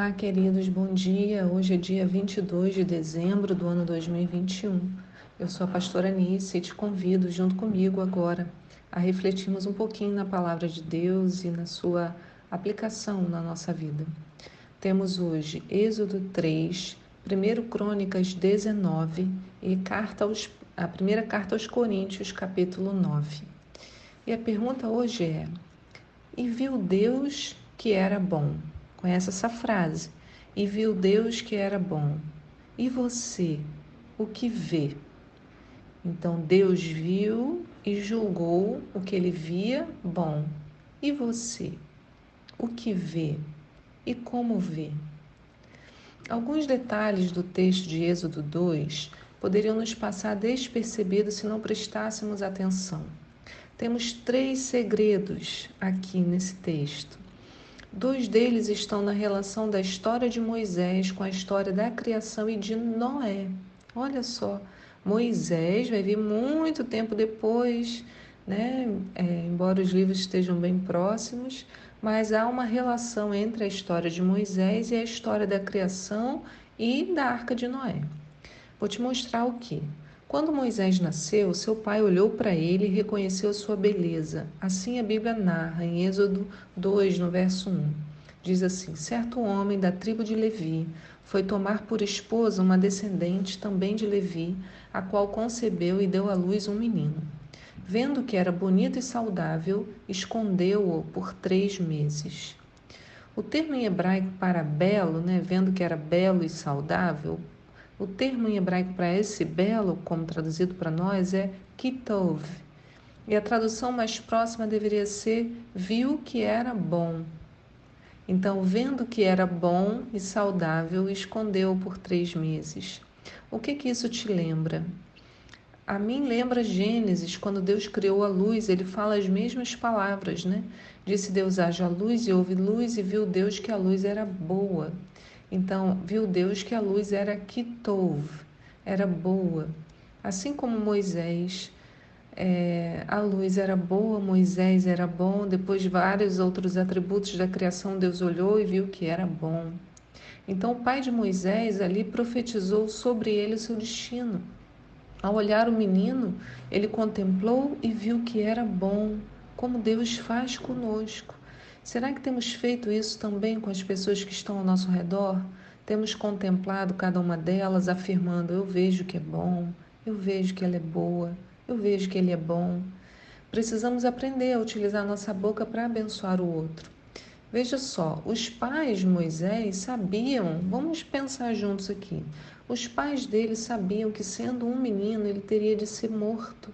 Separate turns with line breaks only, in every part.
Olá, queridos, bom dia. Hoje é dia 22 de dezembro do ano 2021. Eu sou a pastora Anice e te convido, junto comigo agora, a refletirmos um pouquinho na palavra de Deus e na sua aplicação na nossa vida. Temos hoje Êxodo 3, 1 Crônicas 19 e carta aos, a primeira carta aos Coríntios, capítulo 9. E a pergunta hoje é: E viu Deus que era bom? Conhece essa frase? E viu Deus que era bom. E você, o que vê? Então Deus viu e julgou o que ele via bom. E você, o que vê? E como vê? Alguns detalhes do texto de Êxodo 2 poderiam nos passar despercebidos se não prestássemos atenção. Temos três segredos aqui nesse texto. Dois deles estão na relação da história de Moisés com a história da criação e de Noé. Olha só, Moisés vai vir muito tempo depois, né? É, embora os livros estejam bem próximos, mas há uma relação entre a história de Moisés e a história da criação e da arca de Noé. Vou te mostrar o que. Quando Moisés nasceu, seu pai olhou para ele e reconheceu sua beleza. Assim a Bíblia narra em Êxodo 2, no verso 1. Diz assim: Certo homem da tribo de Levi foi tomar por esposa uma descendente também de Levi, a qual concebeu e deu à luz um menino. Vendo que era bonito e saudável, escondeu-o por três meses. O termo em hebraico para belo, né, vendo que era belo e saudável, o termo em hebraico para esse belo, como traduzido para nós, é kitov. E a tradução mais próxima deveria ser viu que era bom. Então, vendo que era bom e saudável, escondeu por três meses. O que que isso te lembra? A mim lembra Gênesis, quando Deus criou a luz, ele fala as mesmas palavras, né? Disse Deus: haja luz e houve luz, e viu Deus que a luz era boa. Então, viu Deus que a luz era kitov, era boa. Assim como Moisés, é, a luz era boa, Moisés era bom, depois de vários outros atributos da criação, Deus olhou e viu que era bom. Então, o pai de Moisés ali profetizou sobre ele o seu destino. Ao olhar o menino, ele contemplou e viu que era bom, como Deus faz conosco. Será que temos feito isso também com as pessoas que estão ao nosso redor? Temos contemplado cada uma delas, afirmando: Eu vejo que é bom, eu vejo que ela é boa, eu vejo que ele é bom. Precisamos aprender a utilizar nossa boca para abençoar o outro. Veja só, os pais de Moisés sabiam, vamos pensar juntos aqui. Os pais dele sabiam que, sendo um menino, ele teria de ser morto.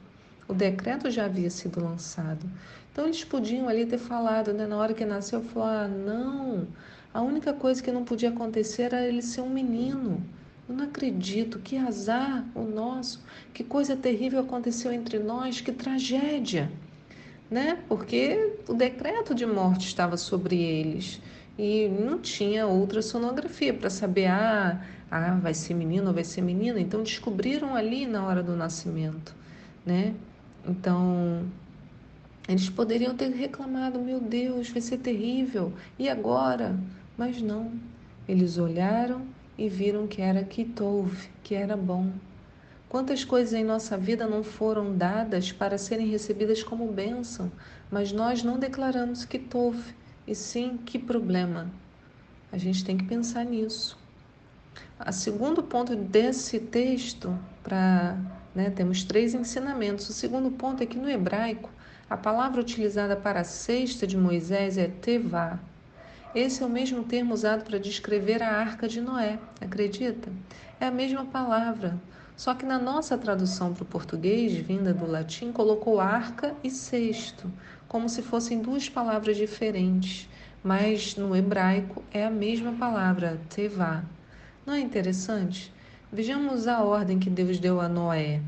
O decreto já havia sido lançado. Então eles podiam ali ter falado, né, na hora que nasceu, falar: ah, não, a única coisa que não podia acontecer era ele ser um menino. Eu não acredito, que azar o nosso, que coisa terrível aconteceu entre nós, que tragédia, né? Porque o decreto de morte estava sobre eles e não tinha outra sonografia para saber, ah, ah, vai ser menino ou vai ser menina. Então descobriram ali na hora do nascimento, né? Então, eles poderiam ter reclamado: meu Deus, vai ser terrível, e agora? Mas não. Eles olharam e viram que era Kitov, que era bom. Quantas coisas em nossa vida não foram dadas para serem recebidas como bênção, mas nós não declaramos Kitov, e sim que problema. A gente tem que pensar nisso. O segundo ponto desse texto para né? Temos três ensinamentos. O segundo ponto é que no hebraico, a palavra utilizada para a cesta de Moisés é tevá. Esse é o mesmo termo usado para descrever a arca de Noé, acredita? É a mesma palavra, só que na nossa tradução para o português, vinda do latim, colocou arca e cesto, como se fossem duas palavras diferentes, mas no hebraico é a mesma palavra, tevá. Não é interessante? Vejamos a ordem que Deus deu a Noé.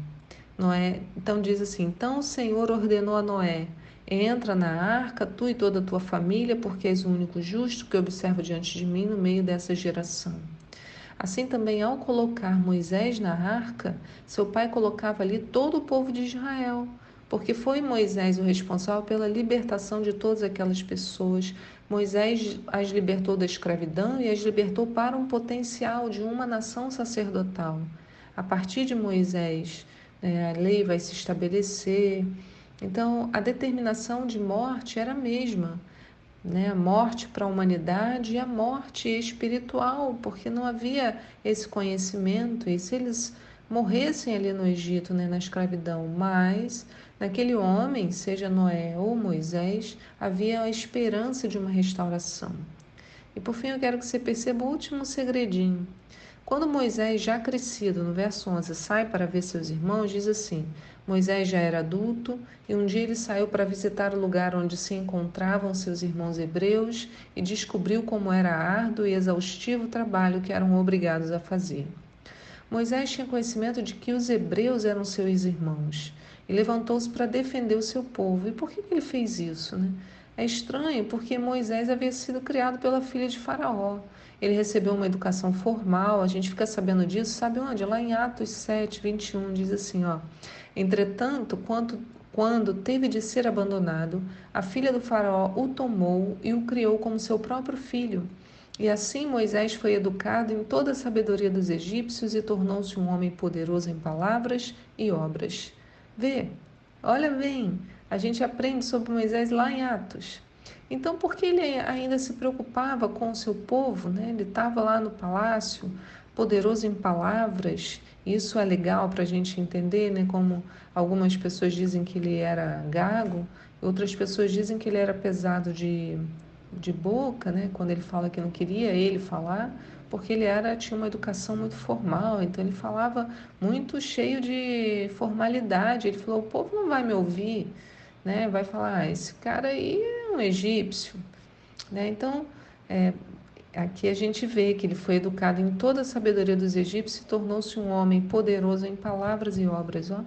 Noé, então diz assim: Então o Senhor ordenou a Noé: Entra na arca, tu e toda a tua família, porque és o único justo que observo diante de mim no meio dessa geração. Assim também, ao colocar Moisés na arca, seu pai colocava ali todo o povo de Israel, porque foi Moisés o responsável pela libertação de todas aquelas pessoas. Moisés as libertou da escravidão e as libertou para um potencial de uma nação sacerdotal. A partir de Moisés, né, a lei vai se estabelecer. Então, a determinação de morte era a mesma. Né? A morte para a humanidade e a morte espiritual, porque não havia esse conhecimento. E se eles morressem ali no Egito, né, na escravidão, mas naquele homem, seja Noé ou Moisés, havia a esperança de uma restauração. E por fim, eu quero que você perceba o último segredinho. Quando Moisés, já crescido, no verso 11, sai para ver seus irmãos, diz assim: Moisés já era adulto e um dia ele saiu para visitar o lugar onde se encontravam seus irmãos hebreus e descobriu como era árduo e exaustivo o trabalho que eram obrigados a fazer. Moisés tinha conhecimento de que os hebreus eram seus irmãos e levantou-se para defender o seu povo. E por que ele fez isso? Né? É estranho porque Moisés havia sido criado pela filha de Faraó. Ele recebeu uma educação formal, a gente fica sabendo disso, sabe onde? Lá em Atos 7, 21, diz assim: ó. Entretanto, quanto, quando teve de ser abandonado, a filha do Faraó o tomou e o criou como seu próprio filho. E assim Moisés foi educado em toda a sabedoria dos egípcios e tornou-se um homem poderoso em palavras e obras. Vê, olha bem, a gente aprende sobre Moisés lá em Atos. Então, por que ele ainda se preocupava com o seu povo? Né? Ele estava lá no palácio, poderoso em palavras. Isso é legal para a gente entender, né? Como algumas pessoas dizem que ele era gago, outras pessoas dizem que ele era pesado de de boca, né, quando ele fala que não queria ele falar, porque ele era tinha uma educação muito formal, então ele falava muito cheio de formalidade. Ele falou: "O povo não vai me ouvir", né? Vai falar: ah, "Esse cara aí é um egípcio", né? Então, é, aqui a gente vê que ele foi educado em toda a sabedoria dos egípcios e tornou-se um homem poderoso em palavras e obras, ó.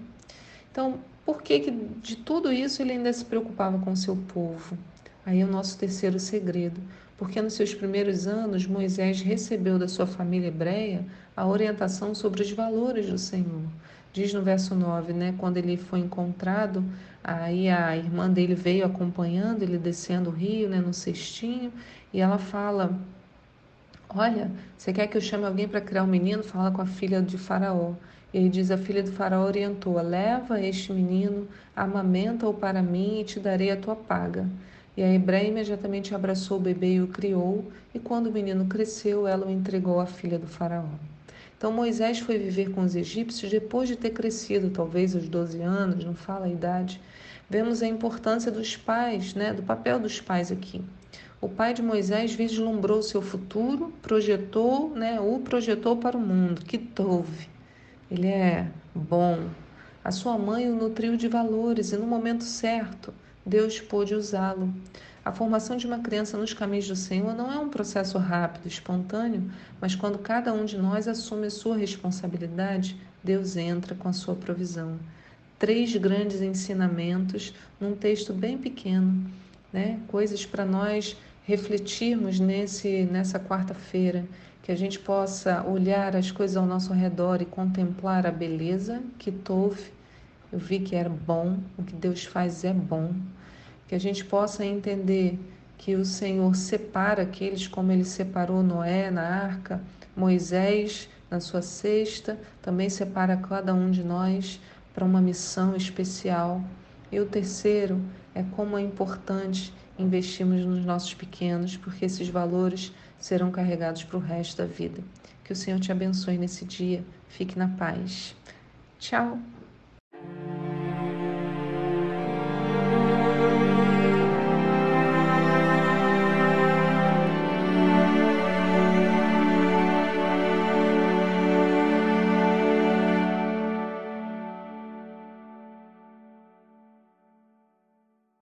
Então, por que, que de tudo isso ele ainda se preocupava com seu povo? Aí é o nosso terceiro segredo, porque nos seus primeiros anos Moisés recebeu da sua família hebreia a orientação sobre os valores do Senhor. Diz no verso 9, né, quando ele foi encontrado, aí a irmã dele veio acompanhando ele descendo o rio, né, no cestinho, e ela fala: Olha, você quer que eu chame alguém para criar um menino? Fala com a filha de Faraó. E diz: A filha de Faraó orientou: Leva este menino, amamenta-o para mim e te darei a tua paga. E a hebreia imediatamente abraçou o bebê e o criou, e quando o menino cresceu, ela o entregou à filha do faraó. Então Moisés foi viver com os egípcios depois de ter crescido, talvez aos 12 anos, não fala a idade. Vemos a importância dos pais, né, do papel dos pais aqui. O pai de Moisés vislumbrou seu futuro, projetou, né, o projetou para o mundo, que tove. Ele é bom. A sua mãe o nutriu de valores e no momento certo Deus pôde usá-lo. A formação de uma criança nos caminhos do Senhor não é um processo rápido, espontâneo, mas quando cada um de nós assume a sua responsabilidade, Deus entra com a sua provisão. Três grandes ensinamentos num texto bem pequeno, né? Coisas para nós refletirmos nesse nessa quarta-feira, que a gente possa olhar as coisas ao nosso redor e contemplar a beleza que tove eu vi que era bom, o que Deus faz é bom, que a gente possa entender que o Senhor separa aqueles como ele separou Noé na arca, Moisés na sua cesta, também separa cada um de nós para uma missão especial. E o terceiro é como é importante investirmos nos nossos pequenos, porque esses valores serão carregados para o resto da vida. Que o Senhor te abençoe nesse dia. Fique na paz. Tchau.